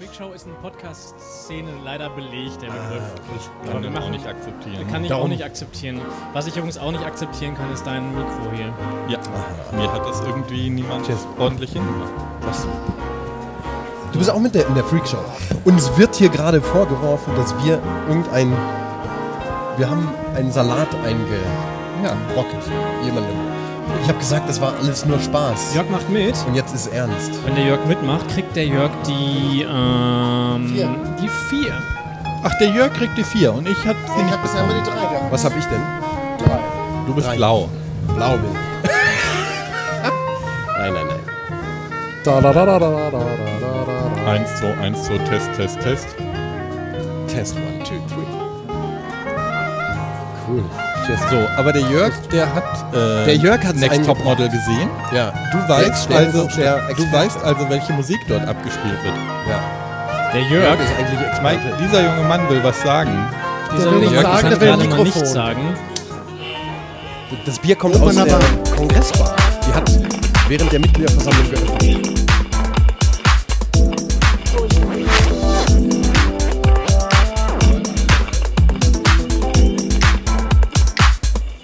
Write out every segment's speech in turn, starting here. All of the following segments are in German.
Freakshow ist in Podcast-Szene leider belegt, der Begriff. Kann Aber wir den auch nicht akzeptieren. Kann ich auch Darum- nicht akzeptieren. Was ich übrigens auch nicht akzeptieren kann, ist dein Mikro hier. Ja, mir hat das irgendwie niemand Cheers. ordentlich hingemacht. Was? Du bist auch mit der, in der Freakshow. Uns wird hier gerade vorgeworfen, dass wir irgendein. Wir haben einen Salat eingerockt. Jemandem. Ich habe gesagt, das war alles nur Spaß. Jörg macht mit. Und jetzt ist ernst. Wenn der Jörg mitmacht, kriegt der Jörg die, ähm, Vier. die vier. Ach, der Jörg kriegt die vier und ich hab sie Ich nicht habe bisher immer die drei gehabt. Was habe ich denn? Drei. Du bist Drei. blau. Blaubild. nein, nein, nein. Da, da, da, da, da, da, da, da, da. Eins, zwei, eins, zwei, Test, Test, Test. Test one, two, three. Cool. Cheers. So, aber der Jörg, der hat äh, Der Jörg hat's Next ein- Top Model gesehen. Ja. Du Der weißt, also, der du weißt also, welche Musik dort abgespielt wird. ja. Der Jörg Jörg, ist eigentlich Mike, Experte. dieser junge Mann will was sagen. dieser will nicht Jörg sagen, der will gerade mal Mikrofon. nichts sagen. Das Bier kommt Und aus der Kongressbar. Die hat während der Mitgliederversammlung geöffnet.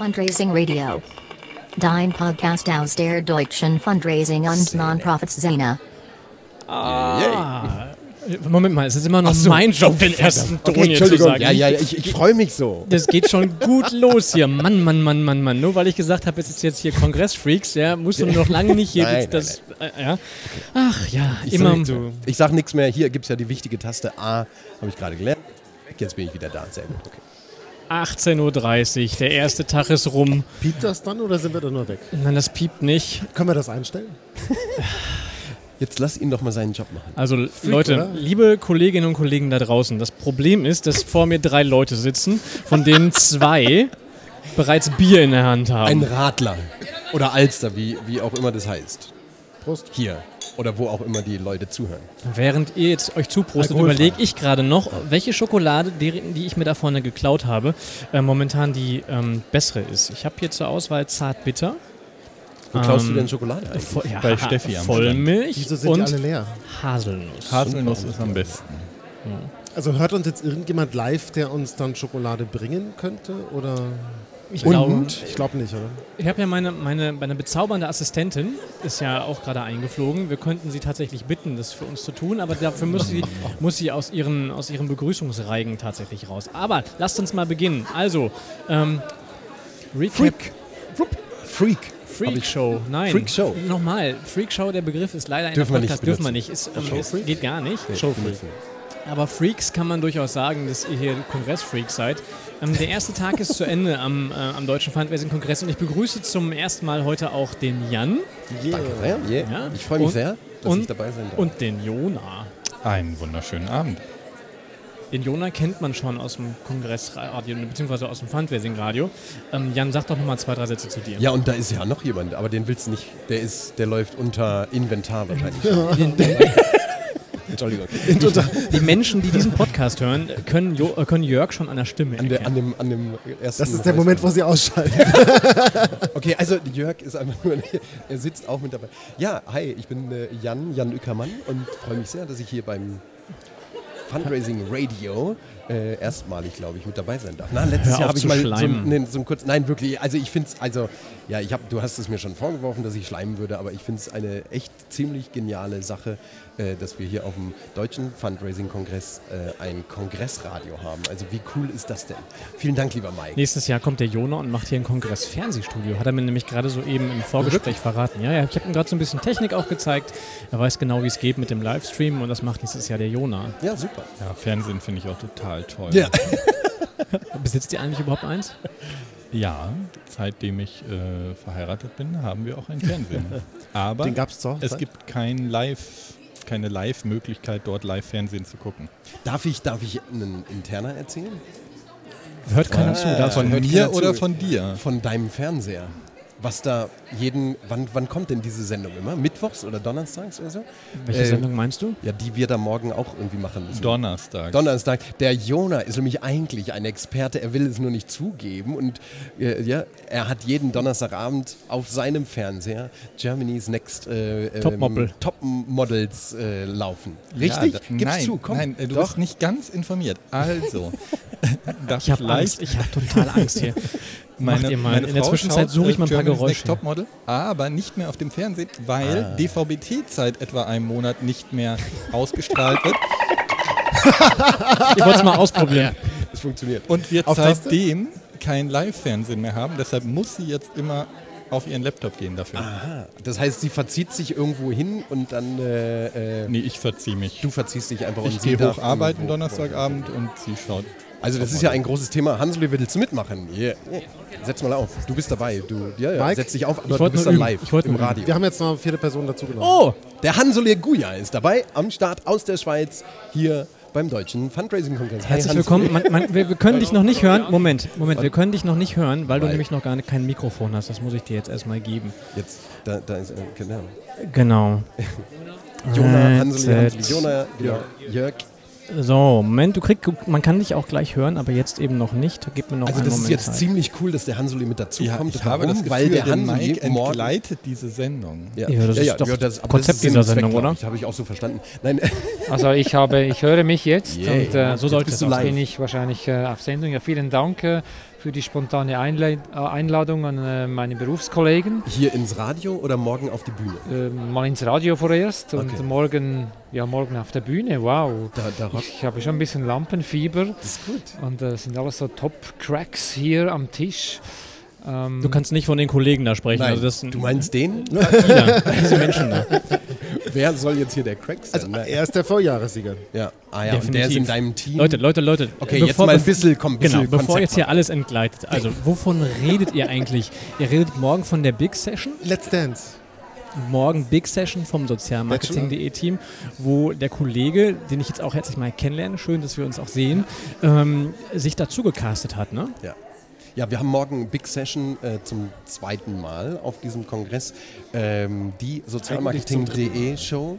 Fundraising Radio. Dein Podcast aus der deutschen Fundraising und Nonprofits-Szene. Ah. Moment mal, es ist immer noch so. mein Job, den ersten Ton Okay, hier zu Entschuldigung. sagen. Ja, ja, ich, ich freue mich so. Das geht schon gut los hier. Mann, Mann, Mann, Mann, Mann. Nur weil ich gesagt habe, es ist jetzt hier Kongressfreaks, ja, musst du noch lange nicht hier Nein, das. Äh, ja. Ach ja, Ich immer. sag, ich sag nichts mehr. Hier gibt es ja die wichtige Taste A. Habe ich gerade gelernt. Jetzt bin ich wieder da. Sehr gut. Okay. 18.30 Uhr, der erste Tag ist rum. Piept das dann oder sind wir dann nur weg? Nein, das piept nicht. Können wir das einstellen? Jetzt lass ihn doch mal seinen Job machen. Also Leute, oder? liebe Kolleginnen und Kollegen da draußen, das Problem ist, dass vor mir drei Leute sitzen, von denen zwei bereits Bier in der Hand Ein haben. Radler. Oder Alster, wie, wie auch immer das heißt. Prost. Hier. Oder wo auch immer die Leute zuhören. Während ihr jetzt euch zuprostet, überlege ich gerade noch, welche Schokolade, die ich mir da vorne geklaut habe, äh, momentan die ähm, bessere ist. Ich habe hier zur Auswahl Zartbitter. Wo klaust du Ähm, denn Schokolade eigentlich? Voll, ja, Bei Steffi am Vollmilch Wieso sind die alle und leer? Haselnuss. Haselnuss ist am besten. Also hört uns jetzt irgendjemand live, der uns dann Schokolade bringen könnte? Oder? Ich glaube, Ich glaube nicht, oder? ich habe ja meine, meine, meine bezaubernde Assistentin, ist ja auch gerade eingeflogen. Wir könnten sie tatsächlich bitten, das für uns zu tun, aber dafür muss sie, muss sie aus, ihren, aus ihren Begrüßungsreigen tatsächlich raus. Aber lasst uns mal beginnen. Also, ähm, Recap. Freak. Freak Show, nein. Freak Show. Nochmal, Freak Show, der Begriff ist leider in Dürfen der wir nicht Podcast, dürfen wir nicht. Ist, ähm, es geht gar nicht. Showfreak. Aber Freaks kann man durchaus sagen, dass ihr hier Kongressfreaks seid. Ähm, der erste Tag ist zu Ende am, äh, am Deutschen Fundraising-Kongress und ich begrüße zum ersten Mal heute auch den Jan Yeah. Ja, yeah. Ja. Ich freue mich Und- sehr, dass und- ich dabei sein darf. und den Jona. Einen wunderschönen Abend. Den Jona kennt man schon aus dem Kongressradio, beziehungsweise aus dem Fundraising-Radio. Ähm, Jan, sag doch nochmal zwei, drei Sätze zu dir. ja, und da ist ja noch jemand, aber den willst du nicht. Der ist, der läuft unter Inventar wahrscheinlich. Entschuldigung. Die Menschen, die diesen Podcast hören, können, jo äh, können Jörg schon an der Stimme An, der, an, dem, an dem ersten. Das ist der Moment, wo sie ausschalten. Okay, also Jörg ist einfach nur, er sitzt auch mit dabei. Ja, hi, ich bin äh, Jan, Jan Ückermann und freue mich sehr, dass ich hier beim Fundraising Radio äh, erstmalig, glaube ich, mit dabei sein darf. Na, letztes Hör Jahr habe ich mal so, schleimen. ne, so ein kurz, nein, wirklich, also ich finde es, also, ja, ich hab, du hast es mir schon vorgeworfen, dass ich schleimen würde, aber ich finde es eine echt ziemlich geniale Sache, äh, dass wir hier auf dem Deutschen Fundraising-Kongress äh, ein Kongressradio haben. Also wie cool ist das denn? Vielen Dank, lieber Mike. Nächstes Jahr kommt der Jona und macht hier ein Kongress-Fernsehstudio. Hat er mir nämlich gerade so eben im Vorgespräch verraten. Ja, ja, ich habe ihm gerade so ein bisschen Technik auch gezeigt. Er weiß genau, wie es geht mit dem Livestream und das macht nächstes Jahr der Jona. Ja, super. Ja, Fernsehen finde ich auch total toll. Ja. Besitzt ihr eigentlich überhaupt eins? Ja, seitdem ich äh, verheiratet bin, haben wir auch ein Fernsehen. Aber Den gab's zur Hochzeit? es gibt kein Live, keine Live-Möglichkeit, dort Live-Fernsehen zu gucken. Darf ich, darf ich einen Interner erzählen? Hört keiner zu. Ah. Darfst Von hört mir oder zu. von dir? Von deinem Fernseher. Was da jeden, wann, wann kommt denn diese Sendung immer? Mittwochs oder Donnerstags oder so? Welche Äh, Sendung meinst du? Ja, die wir da morgen auch irgendwie machen müssen. Donnerstag. Donnerstag. Der Jona ist nämlich eigentlich ein Experte, er will es nur nicht zugeben. Und äh, ja, er hat jeden Donnerstagabend auf seinem Fernseher Germany's Next äh, ähm, Topmodel. Topmodels äh, laufen. Richtig? Ja, da, Gib's nein, zu, komm. Nein, äh, du Doch. bist nicht ganz informiert. Also, Ich habe Angst, ich habe total Angst hier. Macht ihr mal. In der Frau Zwischenzeit suche ich äh, mal ein paar Germany's Geräusche. Next Topmodel, aber nicht mehr auf dem Fernsehen, weil Ah. DVB-T seit etwa einem Monat nicht mehr ausgestrahlt wird Ich wollte es mal ausprobieren. Es funktioniert. und wir Auf Taste? seitdem kein Live-Fernsehen mehr haben. Deshalb muss sie jetzt immer auf ihren Laptop gehen dafür. Aha. Das heißt, sie verzieht sich irgendwo hin und dann äh, äh, Nee, ich verziehe mich. du verziehst dich einfach und ich sie gehe hoch arbeiten Donnerstagabend und sie schaut. Also das ist ja ein großes Thema. Hansel, willst du mitmachen? Yeah. Setz mal auf. Du bist dabei. Du, ja, ja. Mike? Setz dich auf, aber Ich du wollte bist dann live Ich wollte im üben. Radio. Wir haben jetzt noch eine vierte Person dazu genommen. Oh, Der Hanselier Guya ist dabei am Start aus der Schweiz hier beim Deutschen Fundraising-Kongress. Herzlich Hansel. willkommen. Man, man, wir, wir können dich noch nicht hören. Moment, Moment, wir können dich noch nicht hören, weil du nämlich noch gar nicht, kein Mikrofon hast. Das muss ich dir jetzt erstmal geben. Jetzt, da, da ist, äh, genau. Genau. Jona, Hanselier. Hanselier, Jona, genau. Jörg. So, Moment, du kriegst, man kann dich auch gleich hören, aber jetzt eben noch nicht. Gib mir noch Also einen das ist Moment jetzt Zeit. ziemlich cool, dass der Hanselier mit dazu Ja, kommt. ich habe das Gefühl, weil der Hanselier Mike entgleitet diese Sendung. Ja, das ist doch das, Konzept das dieser Zweck, Sendung, glaub oder? Ich, habe ich auch so verstanden. Nein, Also ich habe, ich höre mich jetzt Yeah. und äh, So sollte es bin ich wahrscheinlich äh, auf Sendung. Ja, vielen Dank äh, für die spontane Einle äh, Einladung an äh, meine Berufskollegen. hier ins Radio oder morgen auf die Bühne? Äh, mal ins Radio vorerst und Okay. morgen, ja, morgen auf der Bühne. Wow. Da, da Ich habe schon ein bisschen Lampenfieber das ist gut. und äh, es sind alles so Top-Cracks hier am Tisch. Ähm, Du kannst nicht von den Kollegen da sprechen. Nein, also das du meinst den? Diese Menschen da. Wer soll jetzt hier der Crack sein? Also er ist der Vorjahressieger. ja. Ah ja, und der ist Definitiv. in deinem Team. Leute, Leute, Leute. Okay, bevor, jetzt mal ein bisschen, komm, bisschen Genau, bevor Konzept jetzt hier alles entgleitet. Also, wovon redet ihr eigentlich? Ihr redet morgen von der Big Session, Let's Dance. morgen Big Session vom sozialmarketing.de Team, wo der Kollege, den ich jetzt auch herzlich mal kennenlerne, schön, dass wir uns auch sehen, ähm, sich dazu gecastet hat, ne? Ja, wir haben morgen Big Session äh, zum zweiten Mal auf diesem Kongress. Ähm, die Sozialmarketing.de Show.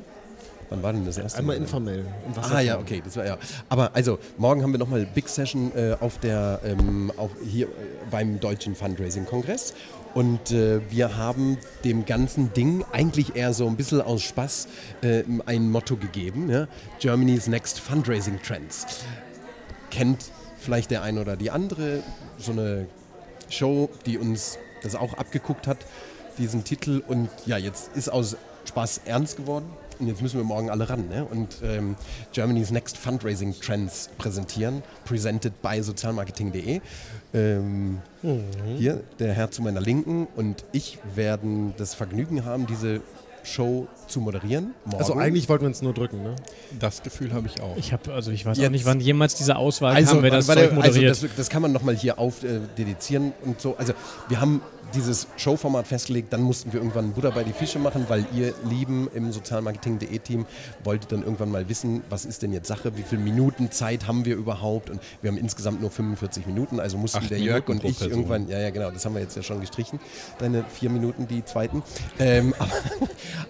Wann war denn das erste Einmal Mal? informell. Ah ja, okay, das war ja. Aber also morgen haben wir nochmal Big Session äh, auf der ähm, auf, hier äh, beim Deutschen Fundraising Kongress und äh, wir haben dem ganzen Ding eigentlich eher so ein bisschen aus Spaß äh, ein Motto gegeben: ja? Germany's Next Fundraising Trends. Kennt vielleicht der eine oder die andere so eine Show, die uns das auch abgeguckt hat, diesen Titel. Und ja, jetzt ist aus Spaß ernst geworden. Und jetzt müssen wir morgen alle ran ne? und ähm, Germany's Next Fundraising Trends präsentieren, presented by sozialmarketing.de. Ähm, Hier, der Herr zu meiner Linken und ich werden das Vergnügen haben, diese Show zu moderieren. Morgen. Also eigentlich wollten wir uns nur drücken, ne? Das Gefühl habe ich auch. Ich habe, also ich weiß Jetzt- auch nicht, wann jemals diese Auswahl also, kam, wer das Zeug moderiert. Also das, das kann man nochmal hier auf äh, dedizieren und so. Also wir haben dieses Showformat festgelegt, dann mussten wir irgendwann Butter bei die Fische machen, weil ihr Lieben im Sozialmarketing.de Team wolltet dann irgendwann mal wissen, was ist denn jetzt Sache, wie viele Minuten Zeit haben wir überhaupt und wir haben insgesamt nur 45 Minuten, also mussten Acht der Jörg und ich Person. irgendwann, ja ja genau, das haben wir jetzt ja schon gestrichen, deine vier Minuten, die zweiten. Ähm, aber,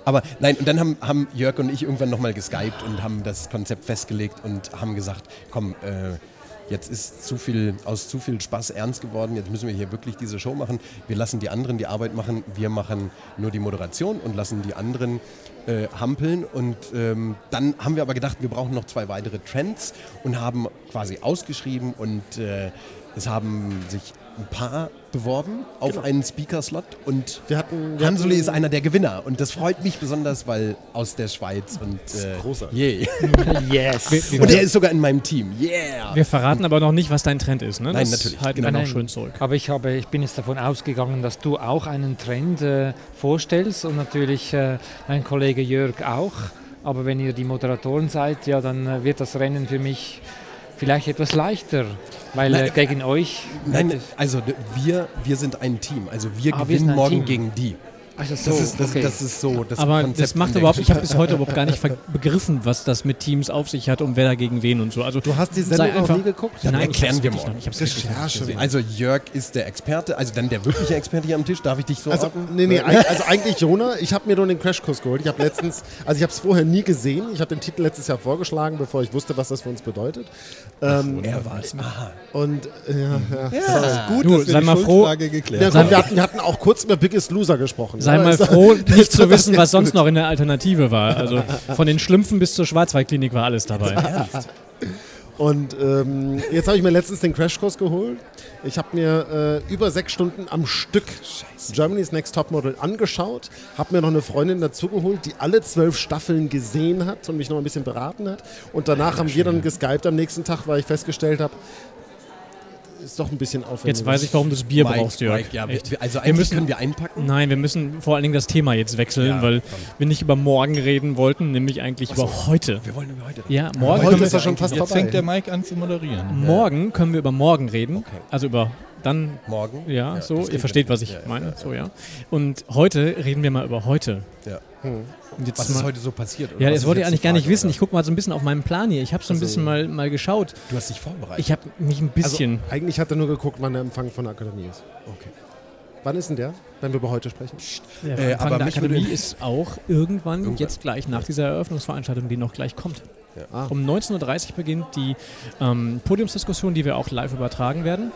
aber nein, und dann haben, haben Jörg und ich irgendwann nochmal geskypt und haben das Konzept festgelegt und haben gesagt, komm, äh, jetzt ist zu viel, aus zu viel Spaß ernst geworden, jetzt müssen wir hier wirklich diese Show machen. Wir lassen die anderen die Arbeit machen, wir machen nur die Moderation und lassen die anderen äh, hampeln. Und ähm, dann haben wir aber gedacht, wir brauchen noch zwei weitere Trends und haben quasi ausgeschrieben und äh, es haben sich ein paar beworben auf einen Speaker-Slot und Wir hatten, wir Hansuli hatten ist einer der Gewinner und das freut mich besonders, weil aus der Schweiz und äh, großartig. yeah. Yes. Wir- Und er ist sogar in meinem Team. Yeah! Wir verraten aber noch nicht, was dein Trend ist, ne? Nein, das natürlich. halten Genau. wir noch schön zurück. Aber ich, habe, ich bin jetzt davon ausgegangen, dass du auch einen Trend äh, vorstellst und natürlich äh, mein Kollege Jörg auch. Aber wenn ihr die Moderatoren seid, ja, dann äh, wird das Rennen für mich vielleicht etwas leichter, weil äh, Nein, gegen euch. Nein, hätte- also wir, wir sind ein Team. Also wir Ah, wir gewinnen ein morgen Team. gegen die. Also so, Das ist, das, okay. das ist so das Aber Konzept das macht überhaupt, ich habe bis heute überhaupt gar nicht begriffen, was das mit Teams auf sich hat und wer da gegen wen und so. Also Du hast die sei Sendung noch einfach- nie geguckt? Nein, erklären wir morgen. noch. Ich hab's noch Recherche. gesehen. Also Jörg ist der Experte, also dann der wirkliche Experte hier am Tisch. Darf ich dich so Also, nee, nee, also eigentlich Jona, ich habe mir nur den Crashkurs geholt. Ich habe letztens, also ich habe es vorher nie gesehen. Ich habe den Titel letztes Jahr vorgeschlagen, bevor ich wusste, was das für uns bedeutet. Ähm, er war es. Und äh, ja, ja. Ja. Gut, Du, dass wir sei die mal froh- Ja, komm, wir, hatten, wir hatten auch kurz über Biggest Loser gesprochen. Sei ja, mal froh, nicht zu wissen, was sonst noch in der Alternative war. Also von den Schlümpfen bis zur Schwarzwaldklinik war alles dabei. Und ähm, jetzt habe ich mir letztens den Crashkurs geholt. Ich habe mir äh, über sechs Stunden am Stück Germany's Next Topmodel angeschaut, habe mir noch eine Freundin dazugeholt, die alle zwölf Staffeln gesehen hat und mich noch ein bisschen beraten hat. Und danach haben wir dann geskypt am nächsten Tag, weil ich festgestellt habe, ist doch ein bisschen aufwendig. Jetzt weiß ich, warum du das Bier Mike, brauchst, Jörg. Mike, ja, also Wir eigentlich müssen- können wir einpacken. Nein, wir müssen vor allen Dingen das Thema jetzt wechseln, Ja, weil komm. wir nicht über morgen reden wollten, nämlich eigentlich über heute. Wir wollen über heute reden. Ja, morgen, Heute können ist wir, er schon fast Jetzt vorbei. fängt der Mike an zu moderieren. morgen können wir über morgen reden. Okay. Also über dann, Morgen. ja, so, das ihr versteht, was ich Ja, ja, meine. ja, So, ja. Und heute reden wir mal über heute. Ja. Und jetzt Was ist mal, heute so passiert? oder ja, das wollte ich eigentlich gar nicht wissen. oder? Ich gucke mal so ein bisschen auf meinen Plan hier. Ich habe so ein Also- bisschen mal, mal geschaut. Du hast dich vorbereitet. Ich habe mich ein bisschen. Also, eigentlich hat er nur geguckt, wann der Empfang von der Akademie ist. okay. Wann ist denn der, wenn wir über heute sprechen? Der Äh, aber der Akademie ist auch irgendwann, Irgendwann. jetzt gleich nach dieser Eröffnungsveranstaltung, die noch gleich kommt. Ah. Um 19.30 Uhr beginnt die ähm, Podiumsdiskussion, die wir auch live übertragen werden.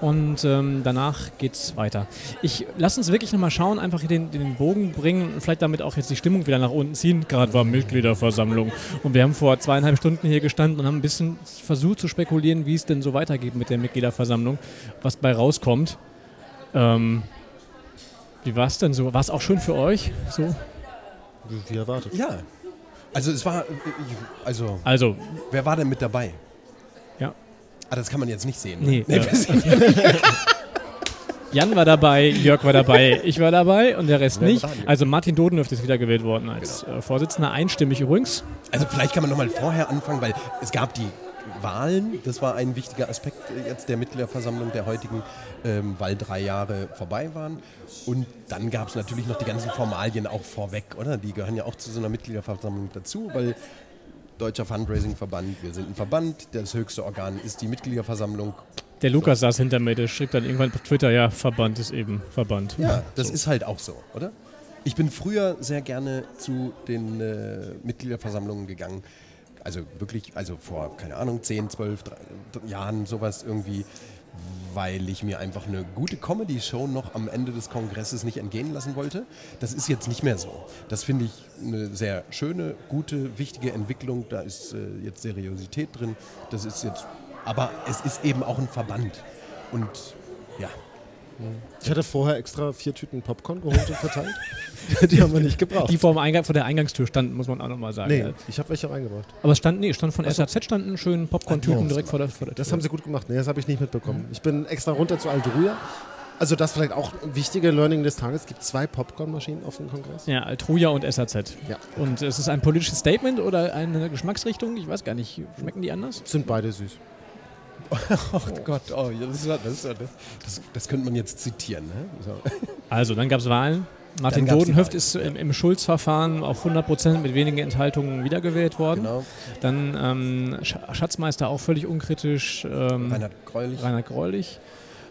Und ähm, danach geht's weiter. Ich lass uns wirklich nochmal schauen, einfach hier den, den Bogen bringen und vielleicht damit auch jetzt die Stimmung wieder nach unten ziehen. Gerade war Mitgliederversammlung und wir haben vor zweieinhalb Stunden hier gestanden und haben ein bisschen versucht zu spekulieren, wie es denn so weitergeht mit der Mitgliederversammlung, was bei rauskommt. Ähm, wie war es denn so? War es auch schön für euch? So? Wie erwartet. Ja. Also es war, äh, also Also, wer war denn mit dabei? Ja. Ah, das kann man jetzt nicht sehen. ne? Nee, nee sehen Jan war dabei, Jörg war dabei, ich war dabei und der Rest Ja, nicht. Also Martin Dodenöft ist wieder gewählt worden als äh, Vorsitzender, einstimmig übrigens. Also vielleicht kann man nochmal vorher anfangen, weil es gab die Wahlen, das war ein wichtiger Aspekt äh, jetzt der Mitgliederversammlung der heutigen, ähm, weil drei Jahre vorbei waren. Und dann gab es natürlich noch die ganzen Formalien auch vorweg, oder? Die gehören ja auch zu so einer Mitgliederversammlung dazu, weil Deutscher Fundraising-Verband, wir sind ein Verband, das höchste Organ ist die Mitgliederversammlung. Der Lukas saß hinter mir, der schrieb dann irgendwann auf Twitter, ja, Verband ist eben Verband. Ja, das ist halt auch so, oder? Ich bin früher sehr gerne zu den äh, Mitgliederversammlungen gegangen. Also wirklich, also vor, keine Ahnung, 10, 12 drei- d- Jahren sowas irgendwie, weil ich mir einfach eine gute Comedy-Show noch am Ende des Kongresses nicht entgehen lassen wollte. Das ist jetzt nicht mehr so. Das finde ich eine sehr schöne, gute, wichtige Entwicklung. Da ist äh, jetzt Seriosität drin. Das ist jetzt, aber es ist eben auch ein Verband. Und ja, Ich hatte vorher extra vier Tüten Popcorn geholt und verteilt. Die haben wir nicht gebraucht. Die vor, dem Eingang, vor der Eingangstür standen, muss man auch nochmal sagen. nee, Ja. ich habe welche reingebracht. Aber es stand, nee, es stand von SAZ standen schön Popcorn-Tüten Ach, direkt vor der, vor der Das Tür. haben sie gut gemacht. Nee, das habe ich nicht mitbekommen. Ich bin extra runter zu Altruja. Also das vielleicht auch ein wichtiger Learning des Tages. Es gibt zwei Popcornmaschinen auf dem Kongress. Ja, Altruja und SAZ. Ja. Und es ist ein politisches Statement oder eine Geschmacksrichtung? Ich weiß gar nicht. Schmecken die anders? Sind beide süß. Oh Gott, oh, das, das, das, das könnte man jetzt zitieren. Ne? So. Also, dann gab es Wahlen. Martin Wahlen, ist im, im Schulz-Verfahren auf 100% mit wenigen Enthaltungen wiedergewählt worden. Genau. Dann ähm, Sch Schatzmeister auch völlig unkritisch. Ähm, Reinhard Greulich. Reinhard Greulich.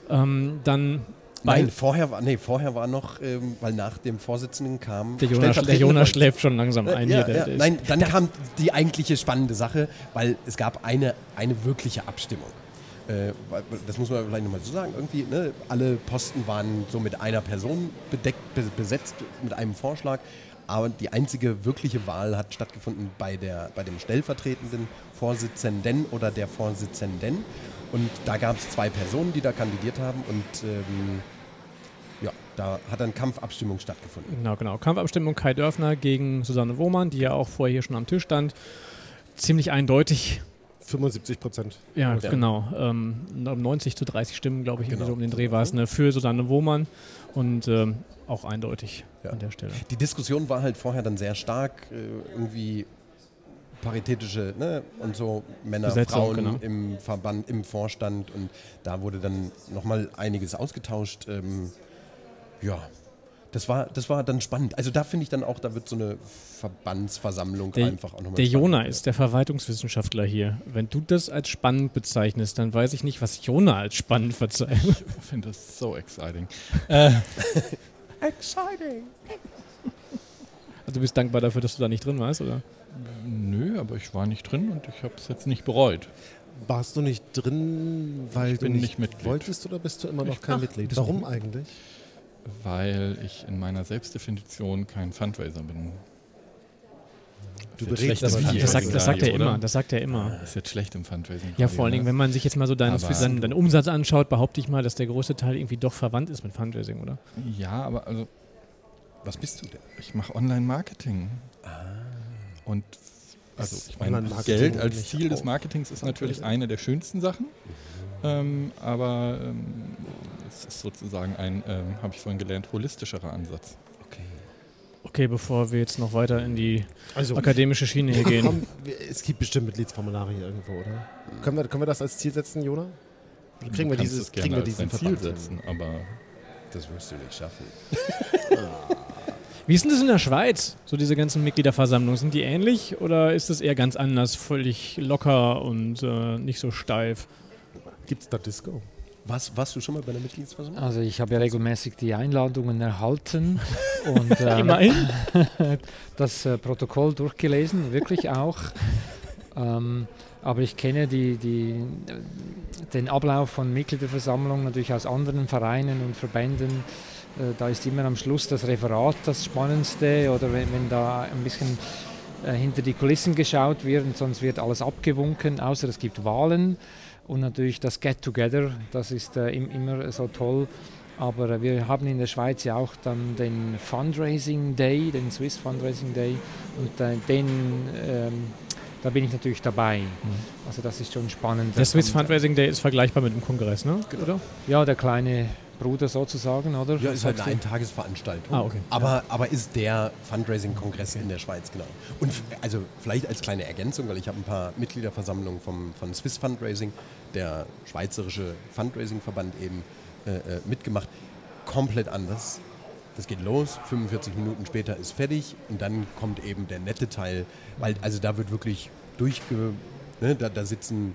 Ähm, dann Nein, vorher war, nee, vorher war noch, ähm, weil nach dem Vorsitzenden kam. der Jonas, der Jonas schläft schon langsam ein. Ja, hier, ja, nein, dann kam die eigentliche spannende Sache, weil es gab eine, eine wirkliche Abstimmung. Äh, das muss man vielleicht nochmal so sagen. Irgendwie, ne, alle Posten waren so mit einer Person bedeckt, be besetzt, mit einem Vorschlag. Aber die einzige wirkliche Wahl hat stattgefunden bei, der, bei dem stellvertretenden Vorsitzenden oder der Vorsitzenden. Und da gab es zwei Personen, die da kandidiert haben. Und ähm, ja, da hat dann Kampfabstimmung stattgefunden. Genau, genau. Kampfabstimmung Kai Dörfner gegen Susanne Wohmann, die ja auch vorher hier schon am Tisch stand. Ziemlich eindeutig. 75 Prozent. Ja, Ja. genau. Ähm, um 90 zu 30 Stimmen, glaube ich, Genau. so um den Dreh war es, ne, für Susanne Wohmann. Und ähm, auch eindeutig Ja. an der Stelle. Die Diskussion war halt vorher dann sehr stark, äh, irgendwie paritätische ne? und so Männer, Besetzung, Frauen genau. im Verband, im Vorstand und da wurde dann nochmal einiges ausgetauscht. Ähm, ja, das war, das war dann spannend. Also da finde ich dann auch, da wird so eine Verbandsversammlung Der, einfach auch nochmal der spannend. Jona ist der Verwaltungswissenschaftler hier. Wenn du das als spannend bezeichnest, dann weiß ich nicht, was Jona als spannend verzeichnet. Ich finde das so exciting. Äh, Exciting. Also du bist dankbar dafür, dass du da nicht drin warst, oder? nö, aber ich war nicht drin und ich habe es jetzt nicht bereut. Warst du nicht drin, weil Ich du bin nicht, nicht Mitglied. wolltest oder bist du immer noch Ich- kein Mitglied? Warum eigentlich? Weil ich in meiner Selbstdefinition kein Fundraiser bin. Du berätst Das, das, sagt, das sagt er immer. Das sagt er immer. Das ist jetzt schlecht im Fundraising. Ja, vor allen Dingen, wenn man sich jetzt mal so deinen, deinen, deinen Umsatz anschaut, behaupte ich mal, dass der größte Teil irgendwie doch verwandt ist mit Fundraising, oder? Ja, aber also Was bist du denn? ich mache Online-Marketing. Ah. Und also ich meine, Geld als Ziel des Marketings ist natürlich eine der schönsten Sachen. Ähm, aber ähm, es ist sozusagen ein, ähm, habe ich vorhin gelernt, holistischerer Ansatz. Okay. Okay, bevor wir jetzt noch weiter in die Also, akademische Schiene hier gehen. es gibt bestimmt Mitgliedsformulare hier irgendwo, oder? Können wir, können wir das als Ziel setzen, Jona? Oder Kriegen wir dieses, kriegen wir als diesen Ziel setzen, aber Das wirst du nicht schaffen. Wie ist denn das in der Schweiz, so diese ganzen Mitgliederversammlungen? Sind die ähnlich oder ist das eher ganz anders, völlig locker und äh, nicht so steif? Gibt es da Disco? Was, warst du schon mal bei einer Mitgliedsversammlung? Also ich habe ja regelmäßig die Einladungen erhalten und ähm, das äh, Protokoll durchgelesen, wirklich auch. Ähm, aber ich kenne die, die, den Ablauf von Mitgliederversammlungen natürlich aus anderen Vereinen und Verbänden. Äh, da ist immer am Schluss das Referat das Spannendste oder wenn, wenn da ein bisschen äh, hinter die Kulissen geschaut wird und sonst wird alles abgewunken, außer es gibt Wahlen und natürlich das Get-Together, das ist äh, im, immer so toll. Aber äh, wir haben in der Schweiz ja auch dann den Fundraising Day, den Swiss Fundraising Day und äh, den, ähm, da bin ich natürlich dabei. Also das ist schon spannend. Der Swiss Und, Fundraising Day ist vergleichbar mit dem Kongress, ne? Oder? Ja, der kleine Bruder sozusagen, oder? Ja, ist halt eine? Eintagesveranstaltung. Ah, okay. Aber, aber ist der Fundraising-Kongress in der Schweiz, genau. Und also vielleicht als kleine Ergänzung, weil ich habe ein paar Mitgliederversammlungen vom, von Swiss Fundraising, der schweizerische Fundraising-Verband eben äh, äh, mitgemacht. Komplett anders. Das geht los, 45 Minuten später ist fertig und dann kommt eben der nette Teil, weil also da wird wirklich durchge... Ne, da, da sitzen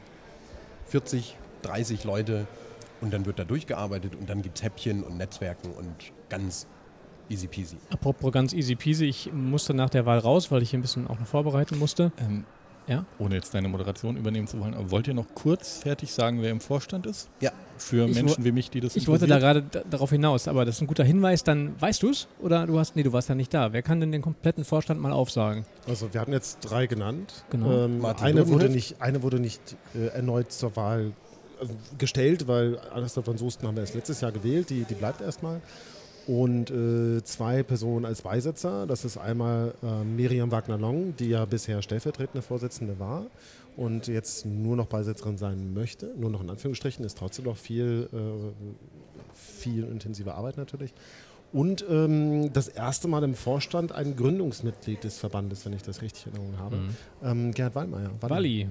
40, 30 Leute und dann wird da durchgearbeitet und dann gibt es Häppchen und Netzwerken und ganz easy peasy. Apropos ganz easy peasy, ich musste nach der Wahl raus, weil ich hier ein bisschen auch noch vorbereiten musste. ähm, Ja? ohne jetzt deine Moderation übernehmen zu wollen, aber wollt ihr noch kurz fertig sagen, wer im Vorstand ist? Ja. Für Ich Menschen wie mich, die das Ich wollte da gerade da- darauf hinaus, aber das ist ein guter Hinweis, dann weißt du es? Oder du hast, nee, du warst ja nicht da. Wer kann denn den kompletten Vorstand mal aufsagen? Also wir hatten jetzt drei genannt. Genau. Ähm, eine, wurde nicht, eine wurde nicht äh, erneut zur Wahl gestellt, weil Alistair von Soesten haben wir erst letztes Jahr gewählt, die, die bleibt erstmal. Und äh, zwei Personen als Beisitzer. Das ist einmal äh, Miriam Wagner-Long, die ja bisher stellvertretende Vorsitzende war und jetzt nur noch Beisitzerin sein möchte. Nur noch in Anführungsstrichen, ist trotzdem noch viel, äh, viel intensive Arbeit natürlich. Und ähm, das erste Mal im Vorstand ein Gründungsmitglied des Verbandes, wenn ich das richtig in Erinnerung habe. Ähm, Gerhard Wallmeier. Wally.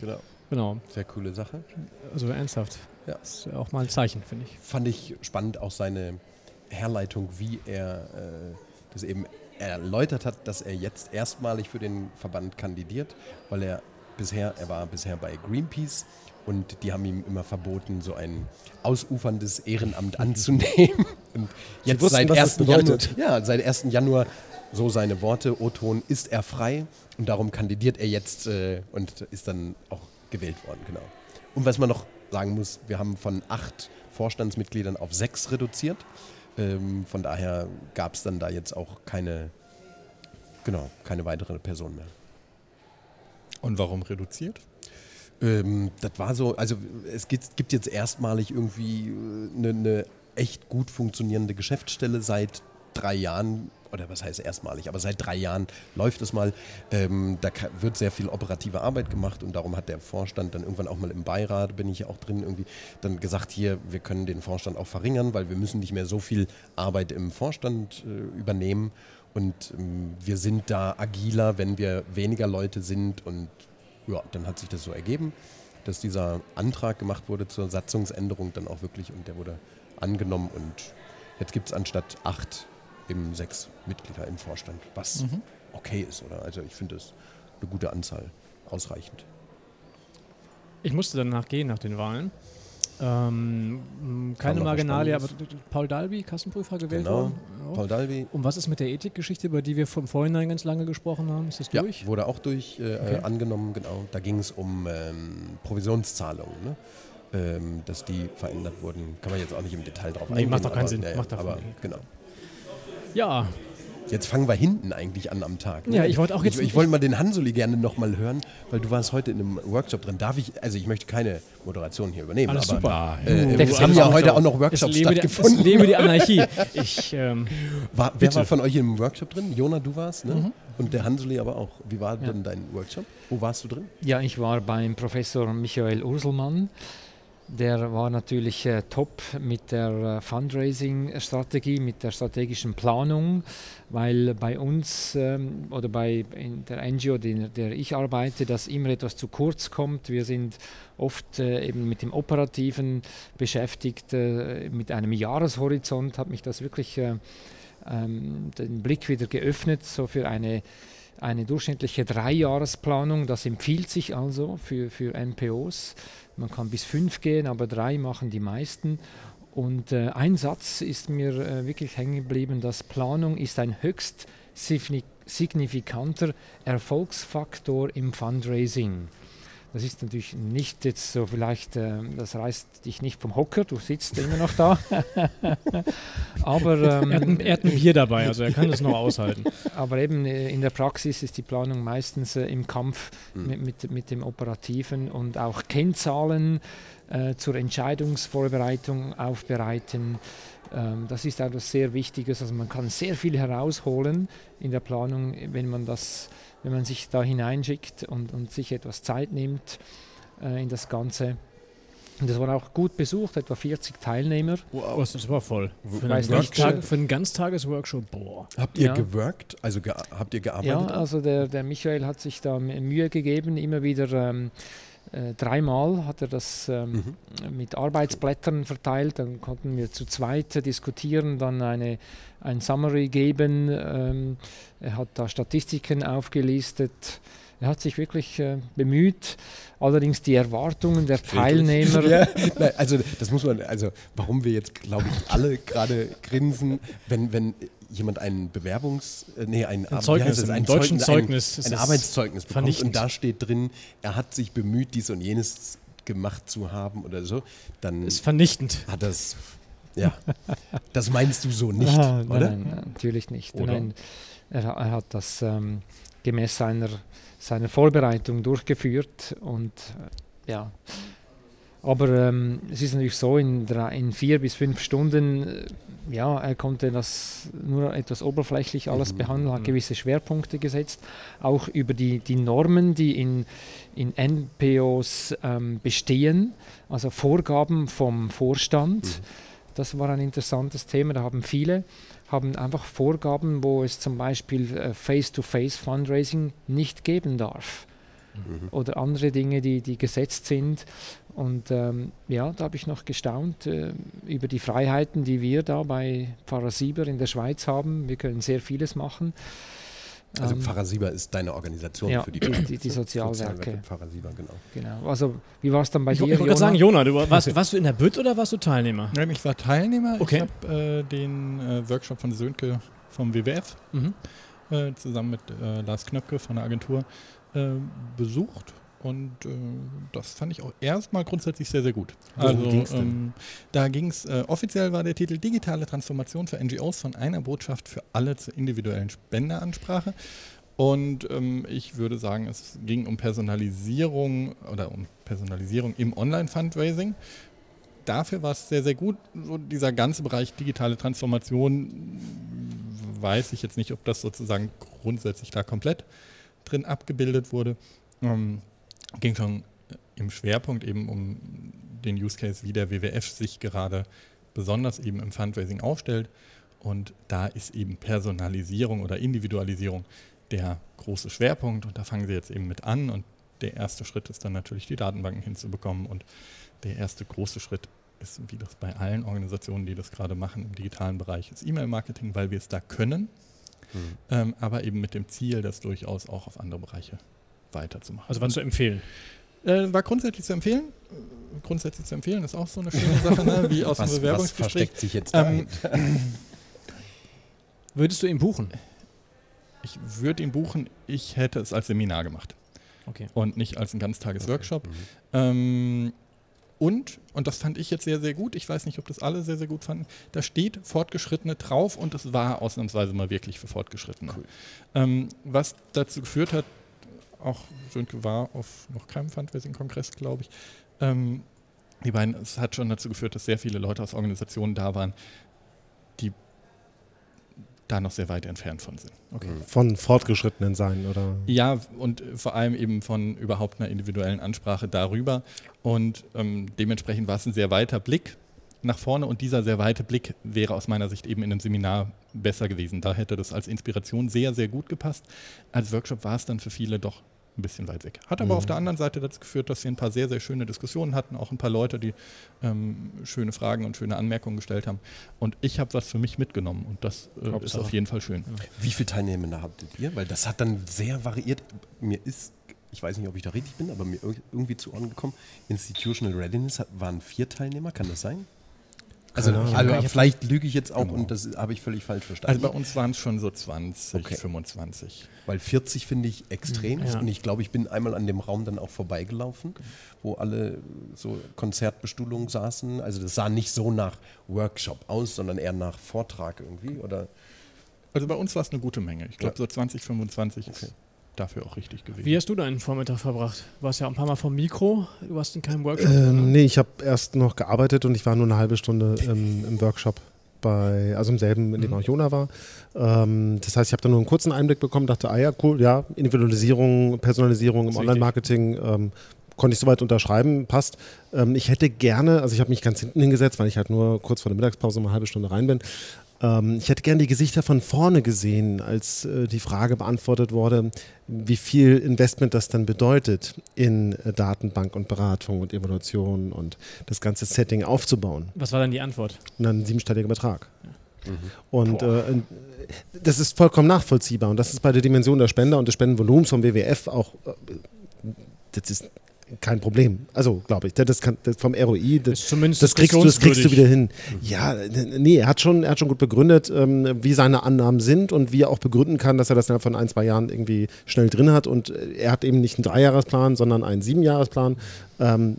Genau. Genau. Sehr coole Sache. Also ernsthaft. Ja. Das ist auch mal ein Zeichen, finde ich. Fand ich spannend auch seine Herleitung, wie er äh, das eben erläutert hat, dass er jetzt erstmalig für den Verband kandidiert, weil er bisher, er war bisher bei Greenpeace und die haben ihm immer verboten, so ein ausuferndes Ehrenamt anzunehmen. Und jetzt wussten, seit was das 1. Januar, ja, seit 1. Januar, so seine Worte, O-Ton, ist er frei und darum kandidiert er jetzt äh, und ist dann auch gewählt worden, genau. Und was man noch sagen muss, wir haben von acht Vorstandsmitgliedern auf sechs reduziert. Ähm, von daher gab es dann da jetzt auch keine, genau, keine weitere Person mehr. Und warum reduziert? Ähm, das war so, also es gibt, gibt jetzt erstmalig irgendwie eine, eine echt gut funktionierende Geschäftsstelle seit drei Jahren, oder was heißt erstmalig, aber seit drei Jahren läuft es mal. Ähm, da wird sehr viel operative Arbeit gemacht und darum hat der Vorstand dann irgendwann auch mal im Beirat, bin ich ja auch drin, irgendwie dann gesagt, hier, wir können den Vorstand auch verringern, weil wir müssen nicht mehr so viel Arbeit im Vorstand äh, übernehmen. Und ähm, wir sind da agiler, wenn wir weniger Leute sind und ja, dann hat sich das so ergeben, dass dieser Antrag gemacht wurde zur Satzungsänderung dann auch wirklich und der wurde angenommen und jetzt gibt es anstatt acht eben sechs Mitglieder im Vorstand, was Mhm. okay ist, oder? Also ich finde es eine gute Anzahl, ausreichend. Ich musste danach gehen, nach den Wahlen. Ähm, keine Marginalie, aber? Paul Dalby, Kassenprüfer gewählt Genau. worden. Ja. Paul Dalby, Und was ist mit der Ethikgeschichte, über die wir vom Vorhinein ganz lange gesprochen haben? Ist das ja, durch? wurde auch durch äh, Okay. angenommen, genau. Da ging es um ähm, Provisionszahlungen, ne? ähm, dass die verändert wurden. Kann man jetzt auch nicht im Detail drauf Nee, eingehen. macht doch keinen aber, Sinn. ja, ja, Macht aber genau. Ja, Jetzt fangen wir hinten eigentlich an am Tag. ne? Ja, ich wollte auch jetzt- Ich, ich wollte mal den Hansuli gerne nochmal hören, weil du warst heute in einem Workshop drin. Darf ich, also ich möchte keine Moderation hier übernehmen, Alles aber super. Äh, es haben ja heute auch noch es Workshops lebe, die, es stattgefunden. lebe die Anarchie. Ich, ähm, War, wer Bitte. war von euch im Workshop drin? Jona, du warst, ne? Mhm. Und der Hansuli aber auch. Wie war denn dein Workshop? Wo warst du drin? Ja, ich war beim Professor Michael Urselmann. Der war natürlich äh, top mit der äh, Fundraising-Strategie, mit der strategischen Planung, weil bei uns ähm, oder bei der NGO, in der ich arbeite, das immer etwas zu kurz kommt. Wir sind oft äh, eben mit dem Operativen beschäftigt, äh, mit einem Jahreshorizont hat mich das wirklich äh, ähm, den Blick wieder geöffnet, so für eine eine durchschnittliche Dreijahresplanung, das empfiehlt sich also für, für NPOs. Man kann bis fünf gehen, aber drei machen die meisten. Und äh, ein Satz ist mir äh, wirklich hängen geblieben, dass Planung ist ein höchst signi- signifikanter Erfolgsfaktor im Fundraising. Das ist natürlich nicht jetzt so vielleicht, äh, das reißt dich nicht vom Hocker, du sitzt immer noch da. aber er, hat ein, ähm, er hat ein Bier dabei, also er kann das noch aushalten. aber eben äh, in der Praxis ist die Planung meistens äh, im Kampf Mhm. mit, mit, mit dem Operativen und auch Kennzahlen äh, zur Entscheidungsvorbereitung aufbereiten. Ähm, das ist etwas sehr Wichtiges. Also man kann sehr viel herausholen in der Planung, wenn man, das, wenn man sich da hineinschickt und, und sich etwas Zeit nimmt äh, in das Ganze. Und das war auch gut besucht, etwa 40 Teilnehmer. Wow, das aber voll. Für einen, Ganztag, für einen Ganztagesworkshop, boah. Habt ihr Ja. geworkt? Also ge habt ihr Ja, gearbeitet? also der, der Michael hat sich da Mühe gegeben, immer wieder ähm, äh, dreimal hat er das ähm, Mhm. mit Arbeitsblättern verteilt, dann konnten wir zu zweit diskutieren, dann eine, ein Summary geben, ähm, er hat da Statistiken aufgelistet, er hat sich wirklich äh, bemüht, allerdings die Erwartungen der Teilnehmer, Ja, also das muss man, also warum wir jetzt, glaube ich, alle gerade grinsen, wenn, wenn jemand ein Bewerbungs-, äh, nee, ein, Ein wie Zeugnis, das? ein deutschen Zeugnis ein, ein Arbeitszeugnis bekommt vernichtend. und da steht drin, er hat sich bemüht, dies und jenes gemacht zu haben oder so, dann Ist vernichtend. hat das, ja, das meinst du so nicht, Ah, oder? Nein, natürlich nicht. Oder? Nein, er, er hat das ähm, gemäß seiner, seiner Vorbereitung durchgeführt und äh, ja. Aber ähm, es ist natürlich so, in, drei, in vier bis fünf Stunden, äh, ja, er konnte das nur etwas oberflächlich alles Mhm, behandeln, hat mhm. gewisse Schwerpunkte gesetzt, auch über die, die Normen, die in, in NPOs ähm, bestehen, also Vorgaben vom Vorstand. Mhm. Das war ein interessantes Thema. Da haben viele haben einfach Vorgaben, wo es zum Beispiel äh, Face-to-Face-Fundraising nicht geben darf. Mhm. Oder andere Dinge, die, die gesetzt sind. Und ähm, ja, da habe ich noch gestaunt äh, über die Freiheiten, die wir da bei Pfarrer Sieber in der Schweiz haben. Wir können sehr vieles machen. Also Ähm, Pfarrer Sieber ist deine Organisation ja, für die, die- die- die Sozialwerke. Pfarrer Sieber, genau. genau. Also, wie war es dann bei Ich, dir? ich wollte gerade sagen, Jona? Du warst, warst du in der Bütt oder warst du Teilnehmer? Nein, ich war Teilnehmer. Okay. Ich habe äh, den äh, Workshop von Sönke vom WWF Mhm. äh, zusammen mit äh, Lars Knöpke von der Agentur äh, besucht. Und äh, das fand ich auch erstmal grundsätzlich sehr, sehr gut. Also ähm, da ging es, äh, offiziell war der Titel Digitale Transformation für NGOs von einer Botschaft für alle zur individuellen Spenderansprache. Und ähm, ich würde sagen, es ging um Personalisierung oder um Personalisierung im Online-Fundraising. Dafür war es sehr, sehr gut. So dieser ganze Bereich digitale Transformation weiß ich jetzt nicht, ob das sozusagen grundsätzlich da komplett drin abgebildet wurde. Ähm, ging schon im Schwerpunkt eben um den Use Case, wie der WWF sich gerade besonders eben im Fundraising aufstellt. Und da ist eben Personalisierung oder Individualisierung der große Schwerpunkt. Und da fangen sie jetzt eben mit an. Und der erste Schritt ist dann natürlich, die Datenbanken hinzubekommen. Und der erste große Schritt ist, wie das bei allen Organisationen, die das gerade machen im digitalen Bereich, ist E-Mail-Marketing, weil wir es da können, Hm. ähm, aber eben mit dem Ziel, das durchaus auch auf andere Bereiche weiterzumachen. Also was zu empfehlen. Äh, war grundsätzlich zu empfehlen. Grundsätzlich zu empfehlen ist auch so eine schöne Sache, ne? wie aus Was, dem was Bewerbungsgespräch. versteckt sich jetzt? Ähm, Würdest du ihn buchen? ich würde ihn buchen, ich hätte es als Seminar gemacht Okay. und nicht als ein Ganztages-Workshop. Mhm. Ähm, und, und das fand ich jetzt sehr, sehr gut, ich weiß nicht, ob das alle sehr, sehr gut fanden, da steht Fortgeschrittene drauf und es war ausnahmsweise mal wirklich für Fortgeschrittene. Ähm, was dazu geführt hat, auch Sönke war auf noch keinem Fundraising-Kongress, glaube ich, ähm, die beiden, es hat schon dazu geführt, dass sehr viele Leute aus Organisationen da waren, da noch sehr weit entfernt von sind. okay. Von Fortgeschrittenen sein, oder? Ja, und äh, vor allem eben von überhaupt einer individuellen Ansprache darüber. Und ähm, dementsprechend war es ein sehr weiter Blick nach vorne und dieser sehr weite Blick wäre aus meiner Sicht eben in einem Seminar besser gewesen. Da hätte das als Inspiration sehr, sehr gut gepasst. Als Workshop war es dann für viele doch ein bisschen weit weg. Hat aber Mhm. auf der anderen Seite dazu geführt, dass wir ein paar sehr, sehr schöne Diskussionen hatten, auch ein paar Leute, die ähm, schöne Fragen und schöne Anmerkungen gestellt haben. Und ich habe was für mich mitgenommen und das äh, ist auf jeden Fall schön. Wie viele Teilnehmende habt ihr? Weil das hat dann sehr variiert. Mir ist, ich weiß nicht, ob ich da richtig bin, aber mir ir- irgendwie zu Ohren gekommen, Institutional Readiness hat, waren vier Teilnehmer, kann das sein? Also, also vielleicht lüge ich jetzt auch Genau. und das habe ich völlig falsch Also verstanden. bei uns waren es schon so 20, Okay. 25. Weil 40 finde ich extrem. Ja. Und ich glaube, ich bin einmal an dem Raum dann auch vorbeigelaufen, wo alle so Konzertbestuhlung saßen. Also das sah nicht so nach Workshop aus, sondern eher nach Vortrag irgendwie. Oder Also bei uns war es eine gute Menge. Ich glaube, Ja. so 20, 25 Okay. ist dafür auch richtig gewesen. Wie hast du deinen Vormittag verbracht? Du warst ja ein paar Mal vom Mikro, du warst in keinem Workshop. Ähm, ne? nee, ich habe erst noch gearbeitet und ich war nur eine halbe Stunde ähm, im Workshop. Bei, also im selben, in dem Mhm. auch Jona war. Ähm, das heißt, ich habe da nur einen kurzen Einblick bekommen, dachte, ah ja, cool, ja, Individualisierung, Personalisierung im Online-Marketing, ähm, konnte ich soweit unterschreiben, passt. Ähm, ich hätte gerne, also ich habe mich ganz hinten hingesetzt, weil ich halt nur kurz vor der Mittagspause mal eine halbe Stunde rein bin. Ähm, ich hätte gerne die Gesichter von vorne gesehen, als äh, die Frage beantwortet wurde, wie viel Investment das dann bedeutet, in äh, Datenbank und Beratung und Evaluation und das ganze Setting aufzubauen. Was war dann die Antwort? Und dann ein siebenstelliger Betrag. Und äh, das ist vollkommen nachvollziehbar. Und das ist bei der Dimension der Spender und des Spendenvolumens vom WWF auch, äh, das ist kein Problem. Also, glaube ich, das kann das vom ROI, das, das kriegst, du, das kriegst du wieder hin. Ja, nee, er hat schon, er hat schon gut begründet, ähm, wie seine Annahmen sind und wie er auch begründen kann, dass er das innerhalb von ein, zwei Jahren irgendwie schnell drin hat. Und er hat eben nicht einen Dreijahresplan, sondern einen Siebenjahresplan. Ähm,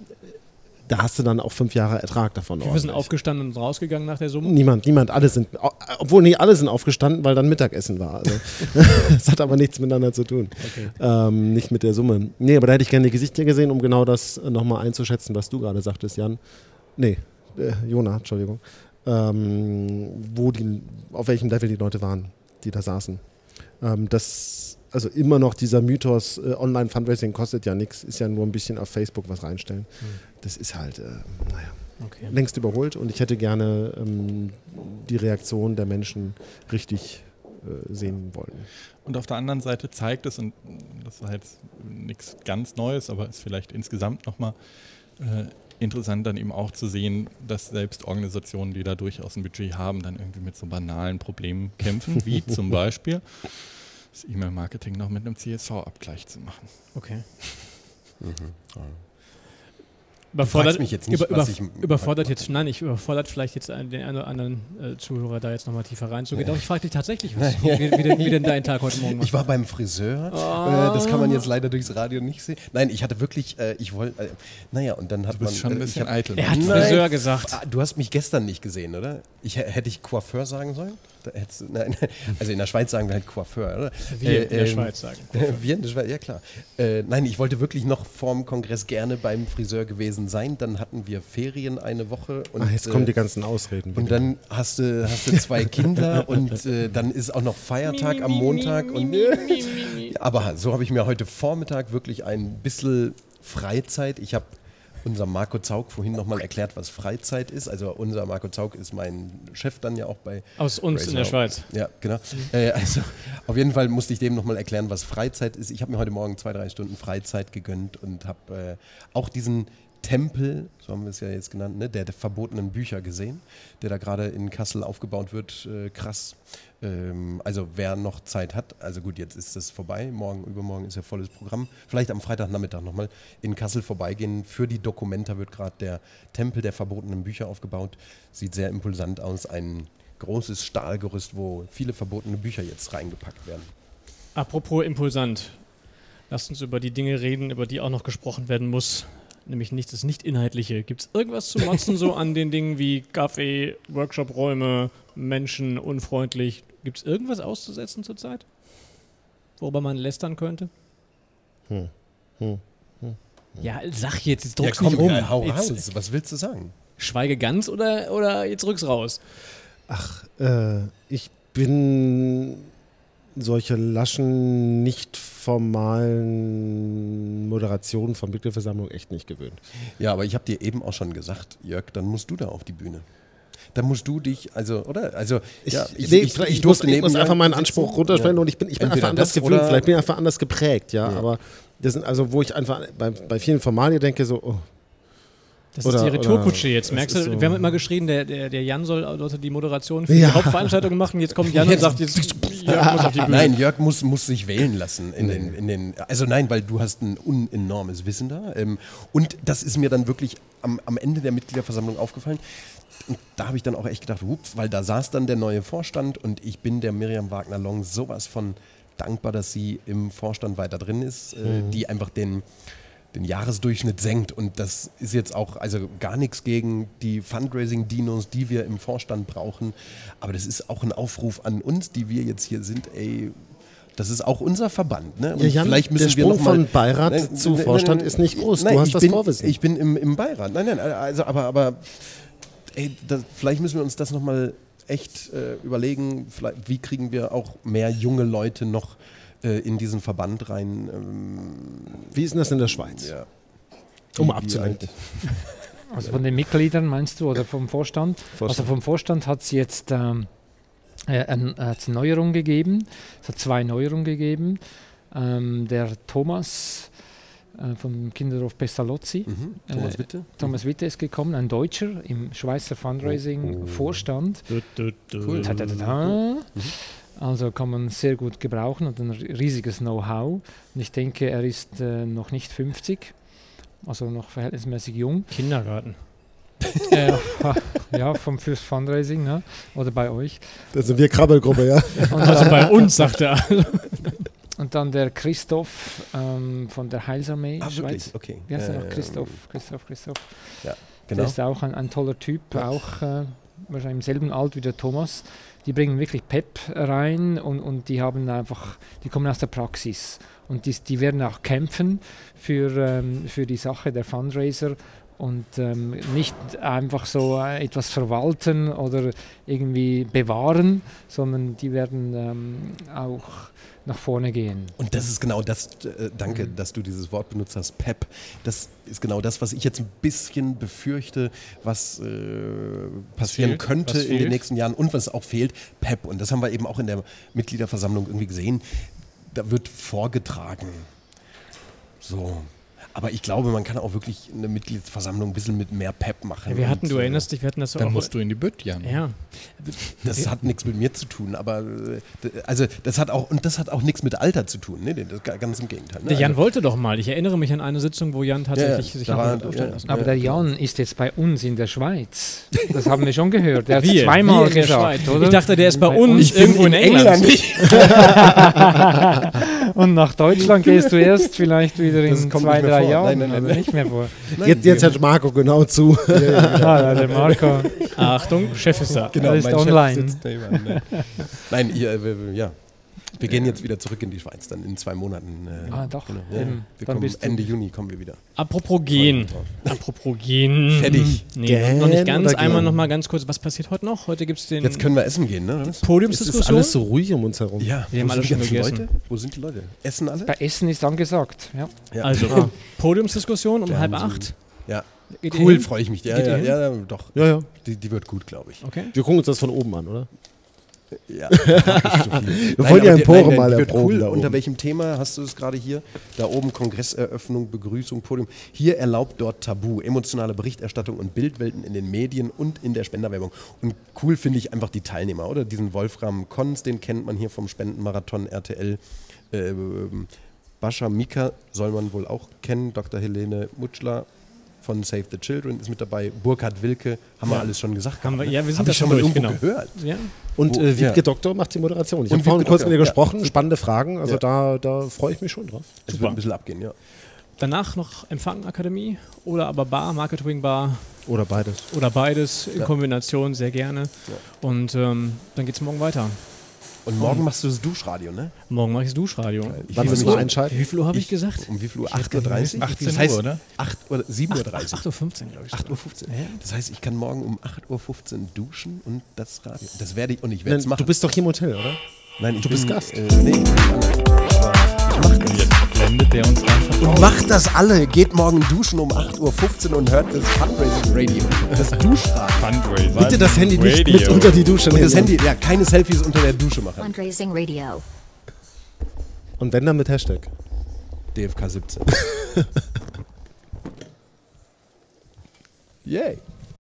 da hast du dann auch fünf Jahre Ertrag davon. Wir sind aufgestanden und rausgegangen nach der Summe. Niemand, niemand, alle sind, obwohl nicht alle sind aufgestanden, weil dann Mittagessen war. Also, das hat aber nichts miteinander zu tun. Okay. Ähm, nicht mit der Summe. Nee, aber da hätte ich gerne die Gesichter gesehen, um genau das äh, nochmal einzuschätzen, was du gerade sagtest, Jan. Nee, äh, Jona, Entschuldigung. Ähm, wo die, auf welchem Level die Leute waren, die da saßen. Ähm, das, also immer noch dieser Mythos, äh, Online-Fundraising kostet ja nichts, ist ja nur ein bisschen auf Facebook was reinstellen. Das ist halt, äh, naja okay. längst überholt und ich hätte gerne ähm, die Reaktion der Menschen richtig äh, sehen wollen. Und auf der anderen Seite zeigt es, und das war jetzt nichts ganz Neues, aber ist vielleicht insgesamt nochmal äh, interessant dann eben auch zu sehen, dass selbst Organisationen, die da durchaus ein Budget haben, dann irgendwie mit so banalen Problemen kämpfen, wie zum Beispiel das E-Mail-Marketing noch mit einem CSV-Abgleich zu machen. okay. Mhm. Überfordert, fragst mich jetzt nicht, über, was ich- überfordert jetzt, nein, ich überfordert vielleicht jetzt einen- den einen oder anderen äh, Zuhörer da jetzt nochmal tiefer reinzugehen. Doch ich frage dich tatsächlich, was, wie, wie, denn, wie denn dein Tag heute Morgen war. Ich war beim Friseur. Äh, das kann man jetzt leider durchs Radio nicht sehen. Nein, ich hatte wirklich, äh, ich wollte, äh, naja, und dann hat Du bist man. schon ein äh, bisschen hab- eitel. er hat Nein. Friseur gesagt. Ah, Du hast mich gestern nicht gesehen, oder? Ich, hä- hätte ich Coiffeur sagen sollen? Da hättest du, nein, also in der Schweiz sagen wir halt Coiffeur, oder? Wir in der ähm, Schweiz sagen. Wir in der Schweiz, ja klar. Äh, nein, ich wollte wirklich noch vorm Kongress gerne beim Friseur gewesen sein. Dann hatten wir Ferien eine Woche. Und, Ach, jetzt äh, kommen die ganzen Ausreden. und dann hast du, hast du zwei Kinder und äh, dann ist auch noch Feiertag am Montag. Und, aber so habe ich mir heute Vormittag wirklich ein bisschen Freizeit. Ich habe unserem Marco Zaug vorhin nochmal erklärt, was Freizeit ist. Also unser Marco Zaug ist mein Chef dann ja auch bei Aus uns in der. Schweiz. ja, genau. Äh, also auf jeden Fall musste ich dem nochmal erklären, was Freizeit ist. Ich habe mir heute Morgen zwei, drei Stunden Freizeit gegönnt und habe äh, auch diesen Tempel, so haben wir es ja jetzt genannt, ne, der, der verbotenen Bücher gesehen, der da gerade in Kassel aufgebaut wird. Äh, krass. Ähm, also wer noch Zeit hat, also gut, jetzt ist es vorbei, morgen, übermorgen ist ja volles Programm. Vielleicht am Freitagnachmittag nochmal in Kassel vorbeigehen. Für die Dokumenta wird gerade der Tempel der verbotenen Bücher aufgebaut. Sieht sehr impulsant aus. Ein großes Stahlgerüst, wo viele verbotene Bücher jetzt reingepackt werden. Apropos impulsant. Lasst uns über die Dinge reden, über die auch noch gesprochen werden muss. Nämlich nicht das Nicht-Inhaltliche. Gibt es irgendwas zu motzen so an den Dingen wie Kaffee, Workshop-Räume, Menschen, unfreundlich? Gibt es irgendwas auszusetzen zurzeit? Worüber man lästern könnte? Hm. Hm. Ja, sag jetzt, jetzt druck's ja, komm, nicht rum. ja, hau jetzt, raus. Was willst du sagen? Schweige ganz oder, oder jetzt rück's raus? Ach, äh, ich bin solche laschen, nicht formalen Moderationen von Mitgliederversammlung echt nicht gewöhnt. Ja, aber ich habe dir eben auch schon gesagt, Jörg, dann musst du da auf die Bühne. Dann musst du dich, also, oder? Also, Ich, ja, nee, ich, ich, durfte muss, ich muss einfach meinen. Anspruch runterstellen Ja. und ich bin, ich bin Entweder einfach anders gewöhnt, vielleicht bin ich einfach anders geprägt, ja, Ja. aber das sind also, wo ich einfach bei, bei vielen Formalien denke, so, oh, Das Oder- ist die Retourkutsche jetzt. Merkst du, so- wir haben immer geschrien, der, der, der Jan soll Leute die Moderation für Ja. die Hauptveranstaltung machen. Jetzt kommt Jan und sagt, jetzt Jörg muss auf die Bühne. Nein, Jörg muss, muss sich wählen lassen in den, in den. Also nein, weil du hast ein unenormes Wissen da. Ähm, und das ist mir dann wirklich am, am Ende der Mitgliederversammlung aufgefallen. Und da habe ich dann auch echt gedacht, ups, weil da saß dann der neue Vorstand und ich bin der Miriam Wagner-Long sowas von dankbar, dass sie im Vorstand weiter drin ist, äh, die einfach den, den Jahresdurchschnitt senkt. Und das ist jetzt auch also gar nichts gegen die Fundraising-Dinos, die wir im Vorstand brauchen. Aber das ist auch ein Aufruf an uns, die wir jetzt hier sind, ey. Das ist auch unser Verband. Ne? Und Ja, Jan, vielleicht müssen der wir Sprung noch mal, von Beirat Nein, zu Vorstand nein, ist nicht groß. Nein, Du hast ich das bin, Vorwissen. Ich bin im, im Beirat. Nein, nein, also aber, aber ey, das, vielleicht müssen wir uns das nochmal echt äh, überlegen, vielleicht, wie kriegen wir auch mehr junge Leute noch äh, in diesen Verband rein. Ähm, Wie ist denn das in der Schweiz? ja. Um abzulenken. Also von den Mitgliedern meinst du oder vom Vorstand? Vorstand. Also vom Vorstand hat es jetzt ähm, äh, eine Neuerung gegeben. Es hat zwei Neuerungen gegeben. Ähm, der Thomas vom Kinderhof Pestalozzi, Mhm. Thomas Äh, Witte? Thomas Witte ist gekommen, ein Deutscher im Schweizer Fundraising-Vorstand. Cool. Ta -ta -ta -ta. Also kann man sehr gut gebrauchen und ein riesiges Know-how. Und ich denke, er ist äh, noch nicht 50, also noch verhältnismäßig jung. Kindergarten. äh, ja, vom fürs Fundraising ne? oder bei euch. Das sind wir Krabbelgruppe, ja. Und, Also bei uns, sagt er. und dann der Christoph ähm, von der Heilsarmee Ah, Schweiz. wirklich? Okay. Wie heißt er noch? Ähm, Christoph, Christoph, Christoph. Genau. Der ist auch ein, ein toller Typ, auch äh, wahrscheinlich im selben Alter wie der Thomas. Die bringen wirklich Pep rein und, und die haben einfach, die kommen aus der Praxis und die, die werden auch kämpfen für, ähm, für die Sache der Fundraiser und ähm, nicht einfach so äh, etwas verwalten oder irgendwie bewahren, sondern die werden ähm, auch nach vorne gehen. Und das ist genau das, äh, danke, Mhm. dass du dieses Wort benutzt hast, PEP. Das ist genau das, was ich jetzt ein bisschen befürchte, was äh, passieren fehlt? könnte Was in den nächsten Jahren und was auch fehlt, PEP. Und das haben wir eben auch in der Mitgliederversammlung irgendwie gesehen. Da wird vorgetragen. So. Aber ich glaube, man kann auch wirklich eine Mitgliedsversammlung ein bisschen mit mehr PEP machen. Ja, wir hatten, du äh, erinnerst dich, wir hatten das so Dann auch. musst du in die Bütt, Jan. ja, Das hat nichts mit mir zu tun, aber äh, also das hat auch und das hat auch nichts mit Alter zu tun, ne? Das, ganz im Gegenteil. Ne? der Jan Also- wollte doch mal. Ich erinnere mich an eine Sitzung, wo Jan tatsächlich ja, sich hat ja. lassen. Aber Ja, der. Jan ist jetzt bei uns in der Schweiz. Das haben wir schon gehört. Der hat Wir, zweimal wir in der gesagt, Schweiz. oder? Ich dachte, der ist bei, Bei uns uns irgendwo in, England. Und nach Deutschland gehst du erst vielleicht wieder in kommt zwei, drei. Jahren. Nein, nein, nein, nicht mehr vor. Jetzt, jetzt hört Marco genau zu. Ah, ja, der Marco. Achtung, Chef ist da. Genau, Er ist mein Chef online. mir. Nein, wir- ja. Wir gehen jetzt wieder zurück in die Schweiz, dann in zwei Monaten. Äh, Ah, doch. Genau, ja. Eben. Wir Dann kommen, Ende Juni kommen wir wieder. Apropos gehen. Apropos gehen. Fertig. Nee, noch nicht ganz. Einmal noch mal ganz kurz. Was passiert heute noch? Heute gibt es den Jetzt können wir essen gehen, ne? was? Es ist Podiumsdiskussion. alles so ruhig um uns herum. Ja, Wir haben alle sind schon gegessen. Leute? Wo sind die Leute? Essen alle? Bei Essen ist angesagt. Ja. Ja. Also, Podiumsdiskussion um halb acht. Ja, Geht cool, freue ich mich. Ja, ja, ja, doch. Ja, ja. Die, die wird gut, glaube ich. Okay. Wir gucken uns das von oben an, oder? Ja. Wir wollen ja Empore mal erproben cool. Unter welchem Thema hast du es gerade hier? Da oben Kongresseröffnung, Begrüßung, Podium. Hier erlaubt dort Tabu, emotionale Berichterstattung und Bildwelten in den Medien und in der Spenderwerbung. Und cool finde ich einfach die Teilnehmer, oder? Diesen Wolfram Kons, den kennt man hier vom Spendenmarathon RTL. Ähm, Bascha Mika soll man wohl auch kennen. Dr. Helene Mutschler von Save the Children ist mit dabei. Burkhard Wilke, haben wir alles schon gesagt. Haben wir- ja, wir sind Hab da ich schon mal durch, irgendwo genau. gehört. Ja. Und äh, Wiebke ja. Doktor macht die Moderation. Ich Und habe vorhin kurz mit ihr ja. gesprochen, spannende Fragen, also Ja. da, da freue ich mich schon drauf. Es wird ein bisschen abgehen, ja. Danach noch Empfang-Akademie oder aber Bar, Marketing-Bar Oder beides. oder beides in Ja. Kombination sehr gerne. Und ähm, dann geht es morgen weiter. Und morgen machst du das Duschradio, ne? Morgen mache ich das Duschradio. Ich Wann will müssen nur- wir einschalten? Wie viel Uhr habe ich, gesagt? Um wie viel Uhr? Ich hätte 8.30 Uhr? 18 das heißt, Uhr, oder? 8 oder 7.30 Uhr. 8.15 Uhr, glaube ich. 8.15 Uhr. Ja. Das heißt, ich kann morgen um 8.15 Uhr duschen und das Radio. Das werde ich und ich werde es machen. du bist doch hier im Hotel, oder? Nein, ich du bist bin, Gast. Äh, nee, ich bin allein. Aber ich mach das. Blendet der uns einfach Und macht das alle. Geht morgen duschen um 8.15 Uhr und hört das Fundraising Radio. Das Duschradio. Fundraising. Bitte das Handy nicht Radio. mit unter die Dusche Und das nehmen. Handy, ja, keine Selfies unter der Dusche machen. Fundraising Radio. Und wenn dann mit Hashtag. DFK 17. Yay.